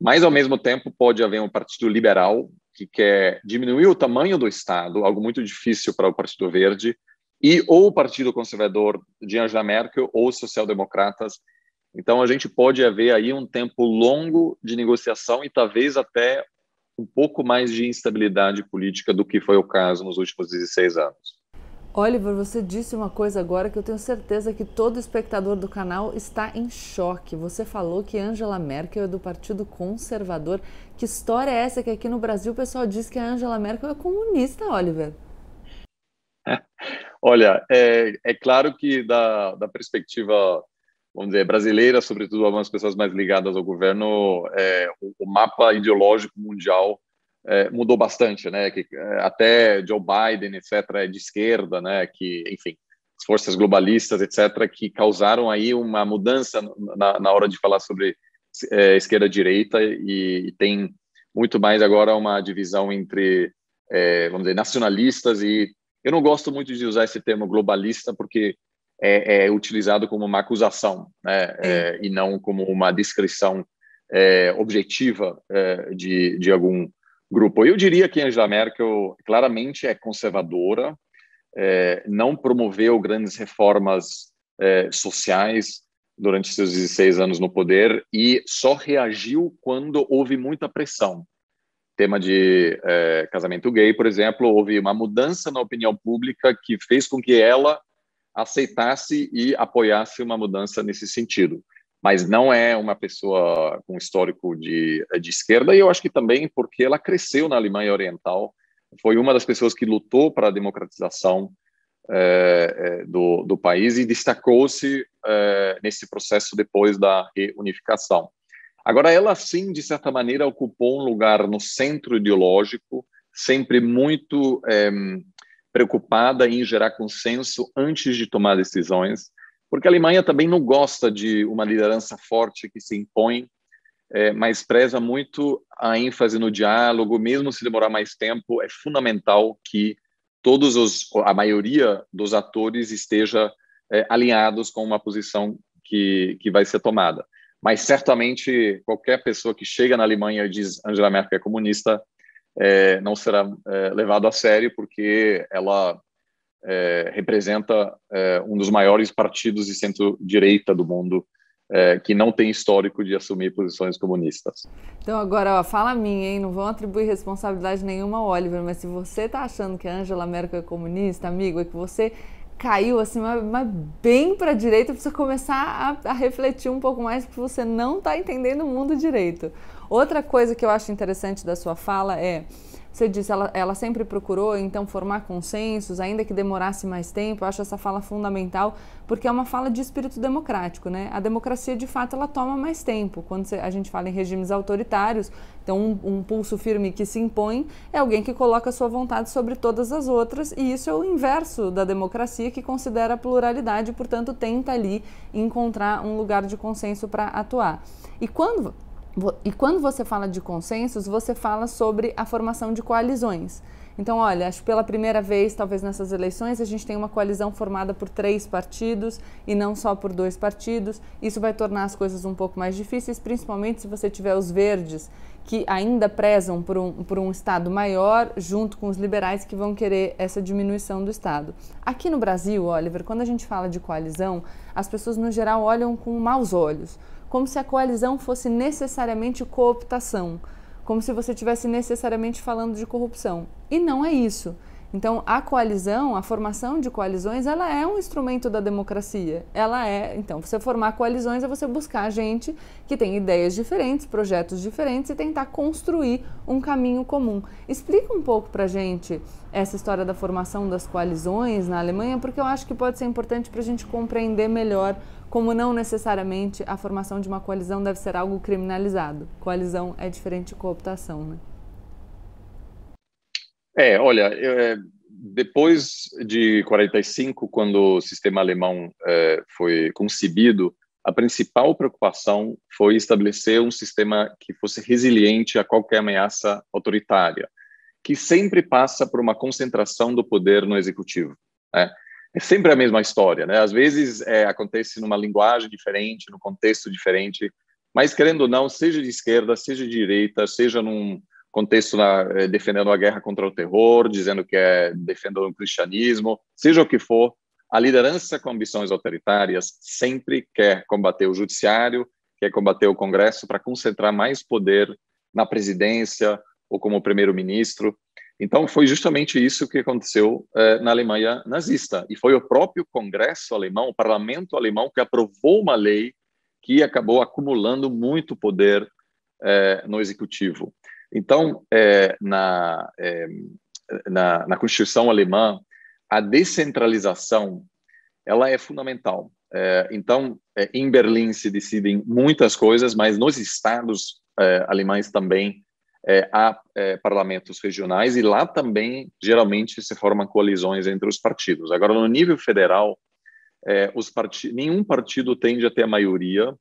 mas ao mesmo tempo pode haver um Partido Liberal que quer diminuir o tamanho do Estado, algo muito difícil para o Partido Verde, e ou o Partido Conservador de Angela Merkel ou social-democratas então, a gente pode haver aí um tempo longo de negociação e talvez até um pouco mais de instabilidade política do que foi o caso nos últimos 16 anos. Oliver, você disse uma coisa agora que eu tenho certeza que todo espectador do canal está em choque. Você falou que Angela Merkel é do Partido Conservador. Que história é essa que aqui no Brasil o pessoal diz que a Angela Merkel é comunista, Oliver? Olha, é, é claro que da, da perspectiva vamos dizer, brasileira, sobretudo algumas pessoas mais ligadas ao governo, é, o, o, mapa ideológico mundial é, mudou bastante, né? Que é, até Joe Biden, etc, é de esquerda, né? Que, enfim, as forças globalistas, etc, que causaram aí uma mudança na, na hora de falar sobre é, esquerda-direita e, e, tem muito mais agora uma divisão entre, é, vamos dizer, nacionalistas e eu não gosto muito de usar esse termo globalista porque é, é utilizado como uma acusação, né? É, e não como uma descrição objetiva de, de algum grupo. Eu diria que Angela Merkel claramente é conservadora, é, não promoveu grandes reformas é, sociais durante seus 16 anos no poder e só reagiu quando houve muita pressão. Tema de casamento gay, por exemplo, houve uma mudança na opinião pública que fez com que ela aceitasse e apoiasse uma mudança nesse sentido. Mas não é uma pessoa com histórico de, de esquerda, e eu acho que também porque ela cresceu na Alemanha Oriental, foi uma das pessoas que lutou para a democratização é, do, do país e destacou-se é, nesse processo depois da reunificação. Agora, ela sim, de certa maneira, ocupou um lugar no centro ideológico, sempre muito preocupada em gerar consenso antes de tomar decisões, porque a Alemanha também não gosta de uma liderança forte que se impõe, é, mas preza muito a ênfase no diálogo, mesmo se demorar mais tempo, é fundamental que todos os, a maioria dos atores esteja é, alinhados com uma posição que, que vai ser tomada. Mas certamente qualquer pessoa que chega na Alemanha e diz Angela Merkel é comunista é, não será é, levado a sério porque ela é, representa é, um dos maiores partidos de centro-direita do mundo é, que não tem histórico de assumir posições comunistas. Então agora, ó, fala a mim, hein? Não vão atribuir responsabilidade nenhuma ao Oliver, mas se você está achando que a Angela Merkel é comunista, amigo, é que você caiu assim, mas, mas bem para a direita, precisa começar a, a, refletir um pouco mais, porque você não está entendendo o mundo direito. Outra coisa que eu acho interessante da sua fala é você disse, ela, ela sempre procurou, então, formar consensos, ainda que demorasse mais tempo. Eu acho essa fala fundamental, porque é uma fala de espírito democrático, né? A democracia, de fato, ela toma mais tempo. Quando a gente fala em regimes autoritários, então, um, um pulso firme que se impõe é alguém que coloca a sua vontade sobre todas as outras, e isso é o inverso da democracia, que considera a pluralidade portanto, tenta ali encontrar um lugar de consenso para atuar. E quando e quando você fala de consensos, você fala sobre a formação de coalizões. Então, olha, acho que pela primeira vez, talvez nessas eleições, a gente tem uma coalizão formada por três partidos e não só por dois partidos. Isso vai tornar as coisas um pouco mais difíceis, principalmente se você tiver os verdes, que ainda prezam por um, por um Estado maior, junto com os liberais que vão querer essa diminuição do Estado. Aqui no Brasil, Oliver, quando a gente fala de coalizão, as pessoas no geral olham com maus olhos, como se a coalizão fosse necessariamente cooptação, como se você estivesse necessariamente falando de corrupção. E não é isso. Então, a coalizão, a formação de coalizões, ela é um instrumento da democracia. Ela é, então, você formar coalizões é você buscar gente que tem ideias diferentes, projetos diferentes e tentar construir um caminho comum. Explica um pouco pra gente essa história da formação das coalizões na Alemanha, porque eu acho que pode ser importante para a gente compreender melhor como não necessariamente a formação de uma coalizão deve ser algo criminalizado. Coalizão é diferente de cooptação, né? É, olha, é, depois de 45, quando o sistema alemão é, foi concebido, a principal preocupação foi estabelecer um sistema que fosse resiliente a qualquer ameaça autoritária, que sempre passa por uma concentração do poder no executivo. Né? É sempre a mesma história, né? Às vezes é, acontece numa linguagem diferente, no contexto diferente, mas querendo ou não, seja de esquerda, seja de direita, seja num contexto na, eh, defendendo a guerra contra o terror, dizendo que é defendendo o cristianismo, seja o que for, a liderança com ambições autoritárias sempre quer combater o judiciário, quer combater o Congresso para concentrar mais poder na presidência ou como primeiro-ministro. Então, foi justamente isso que aconteceu eh, na Alemanha nazista. E foi o próprio Congresso alemão, o parlamento alemão, que aprovou uma lei que acabou acumulando muito poder eh, no executivo. Então, é, na, na, na, Constituição alemã, a descentralização ela é fundamental. Então, em Berlim se decidem muitas coisas, mas nos estados alemães também é, há parlamentos regionais e lá também geralmente se formam coalizões entre os partidos. Agora, no nível federal, os part... nenhum partido tende a ter a maioria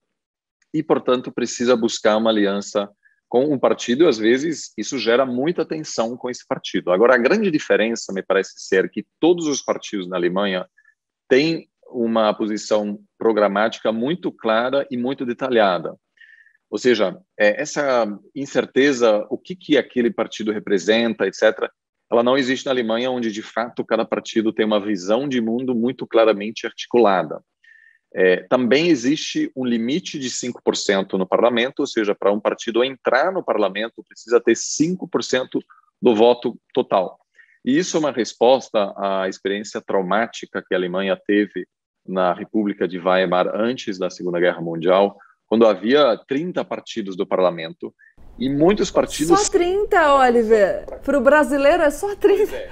e, portanto, precisa buscar uma aliança com um partido, às vezes isso gera muita tensão com esse partido. Agora, a grande diferença, me parece ser, que todos os partidos na Alemanha têm uma posição programática muito clara e muito detalhada. Ou seja, é, essa incerteza, o que, que aquele partido representa, etc., ela não existe na Alemanha, onde de fato cada partido tem uma visão de mundo muito claramente articulada. É, também existe um limite de 5% no parlamento, ou seja, para um partido entrar no parlamento, precisa ter 5% do voto total. E isso é uma resposta à experiência traumática que a Alemanha teve na República de Weimar antes da Segunda Guerra Mundial, quando havia 30 partidos do parlamento e muitos partidos. Só 30, Oliver! Para o brasileiro é só 30. Pois é.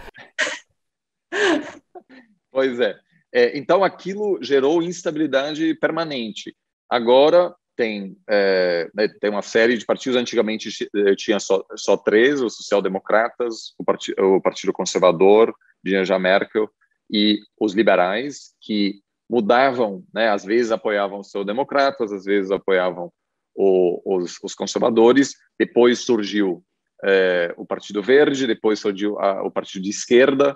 pois é. É, então, aquilo gerou instabilidade permanente. Agora, tem, é, né, tem uma série de partidos. Antigamente eh, tinha só, só três: os social-democratas, o, Parti o Partido Conservador, de Angela Merkel, e os liberais, que mudavam, né, às vezes apoiavam os social-democratas, às vezes apoiavam o, os, os, conservadores. Depois surgiu é, o Partido Verde, depois surgiu a, o Partido de Esquerda,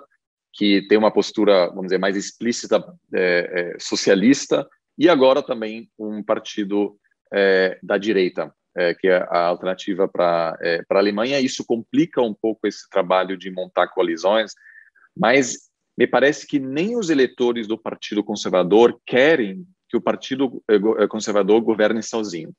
que tem uma postura, vamos dizer, mais explícita é, é, socialista, e agora também um partido da direita, que é a alternativa para é, a Alemanha. Isso complica um pouco esse trabalho de montar coalizões, mas me parece que nem os eleitores do Partido Conservador querem que o Partido é, Conservador governe sozinho.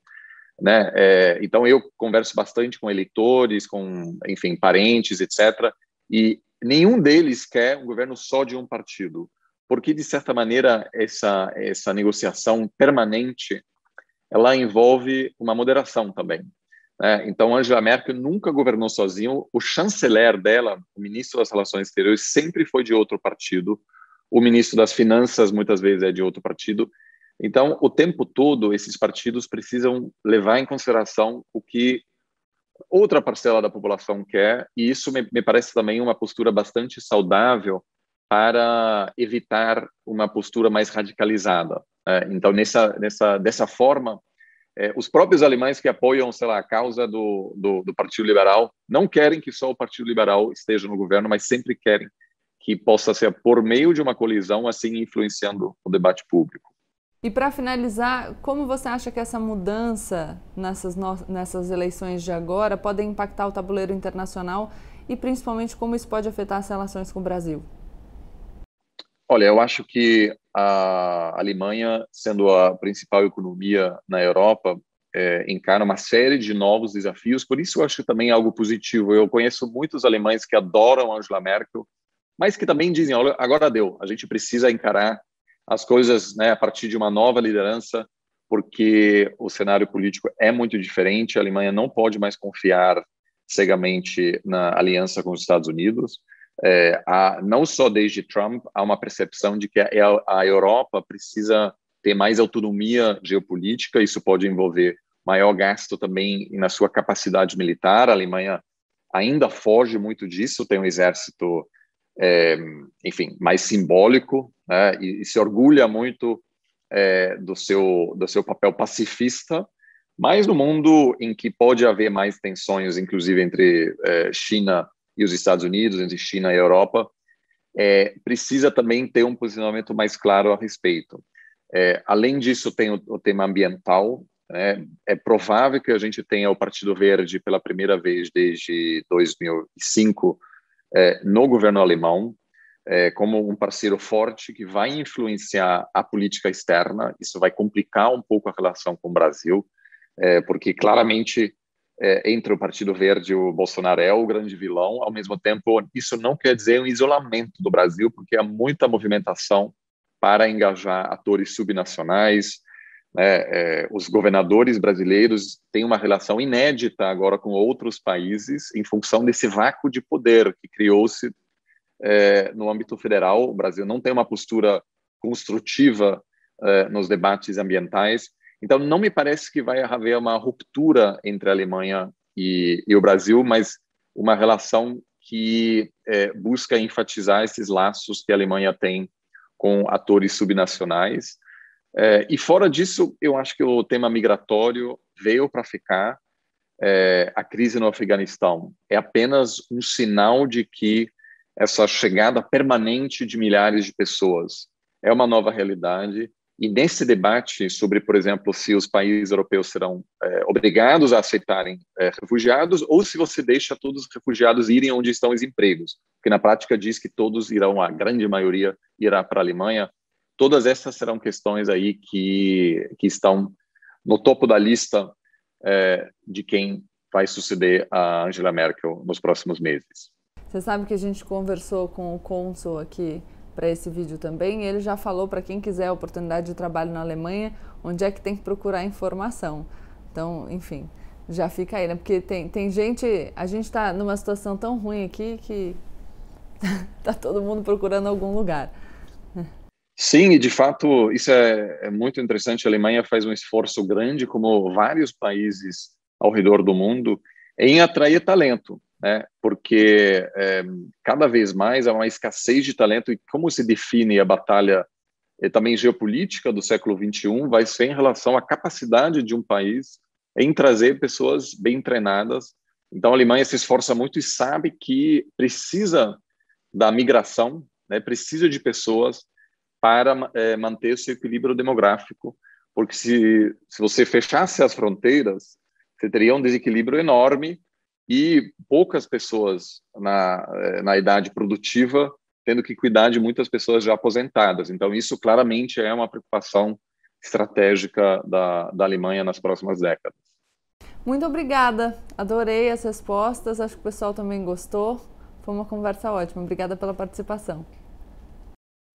Né? É, então eu converso bastante com eleitores, com enfim parentes, etc. E nenhum deles quer um governo só de um partido, porque de certa maneira essa essa negociação permanente ela envolve uma moderação também. Né? Então Angela Merkel nunca governou sozinho. O chanceler dela, o ministro das Relações Exteriores, sempre foi de outro partido. O ministro das Finanças muitas vezes é de outro partido. Então, o tempo todo, esses partidos precisam levar em consideração o que outra parcela da população quer, e isso me, me parece também uma postura bastante saudável para evitar uma postura mais radicalizada. É, então, nessa, nessa, dessa forma, é, os próprios alemães que apoiam, sei lá, a causa do, do, do, Partido Liberal não querem que só o Partido Liberal esteja no governo, mas sempre querem que possa ser por meio de uma colisão, assim influenciando o debate público. E para finalizar, como você acha que essa mudança nessas, nessas eleições de agora pode impactar o tabuleiro internacional e principalmente como isso pode afetar as relações com o Brasil? Olha, eu acho que a Alemanha, sendo a principal economia na Europa, é, encara uma série de novos desafios, por isso eu acho também algo positivo. Eu conheço muitos alemães que adoram Angela Merkel, mas que também dizem: olha, agora deu, a gente precisa encarar as coisas né, a partir de uma nova liderança, porque o cenário político é muito diferente. A Alemanha não pode mais confiar cegamente na aliança com os Estados Unidos. É, há, não só desde Trump, há uma percepção de que a, a Europa precisa ter mais autonomia geopolítica. Isso pode envolver maior gasto também na sua capacidade militar. A Alemanha ainda foge muito disso, tem um exército, é, enfim, mais simbólico, né, e, e, se orgulha muito é, do seu do seu papel pacifista. Mas no mundo em que pode haver mais tensões, inclusive entre é, China e os Estados Unidos, entre China e Europa, é, precisa também ter um posicionamento mais claro a respeito. É, além disso, tem o, o tema ambiental. Né? É provável que a gente tenha o Partido Verde pela primeira vez desde 2005 é, no governo alemão, é, como um parceiro forte que vai influenciar a política externa. Isso vai complicar um pouco a relação com o Brasil, é, porque claramente é, entre o Partido Verde e o Bolsonaro é o grande vilão. Ao mesmo tempo, isso não quer dizer um isolamento do Brasil, porque há muita movimentação para engajar atores subnacionais. Né? É, os governadores brasileiros têm uma relação inédita agora com outros países em função desse vácuo de poder que criou-se é, no âmbito federal. O Brasil não tem uma postura construtiva é, nos debates ambientais. Então, não me parece que vai haver uma ruptura entre a Alemanha e, e o Brasil, mas uma relação que é, busca enfatizar esses laços que a Alemanha tem com atores subnacionais. É, e fora disso, eu acho que o tema migratório veio para ficar. É, a crise no Afeganistão é apenas um sinal de que essa chegada permanente de milhares de pessoas é uma nova realidade. E nesse debate sobre, por exemplo, se os países europeus serão é, obrigados a aceitarem é, refugiados ou se você deixa todos os refugiados irem onde estão os empregos, que na prática diz que todos irão, a grande maioria irá para a Alemanha. Todas essas serão questões aí que, que estão no topo da lista é, de quem vai suceder a Angela Merkel nos próximos meses. Você sabe que a gente conversou com o cônsul aqui para esse vídeo também. ele já falou para quem quiser a oportunidade de trabalho na Alemanha, onde é que tem que procurar informação. Então, enfim, já fica aí, né? Porque tem, tem gente, a gente está numa situação tão ruim aqui que tá todo mundo procurando algum lugar. Sim, e de fato isso é, é, muito interessante. A Alemanha faz um esforço grande, como vários países ao redor do mundo, em atrair talento, né? Porque é, cada vez mais há uma escassez de talento e como se define a batalha é, também geopolítica do século 21 vai ser em relação à capacidade de um país em trazer pessoas bem treinadas. Então a Alemanha se esforça muito e sabe que precisa da migração, né, precisa de pessoas para é, manter esse equilíbrio demográfico, porque se, se você fechasse as fronteiras, você teria um desequilíbrio enorme e poucas pessoas na, é, na idade produtiva tendo que cuidar de muitas pessoas já aposentadas. Então, isso claramente é uma preocupação estratégica da, da Alemanha nas próximas décadas. Muito obrigada, adorei as respostas, acho que o pessoal também gostou. Foi uma conversa ótima. Obrigada pela participação.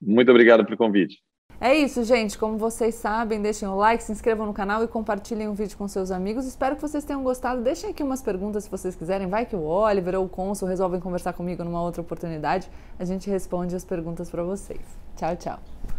Muito obrigado pelo convite. É isso, gente. Como vocês sabem, deixem o like, se inscrevam no canal e compartilhem o vídeo com seus amigos. Espero que vocês tenham gostado. Deixem aqui umas perguntas se vocês quiserem. Vai que o Oliver ou o Consul resolvem conversar comigo numa outra oportunidade. A gente responde as perguntas para vocês. Tchau, tchau.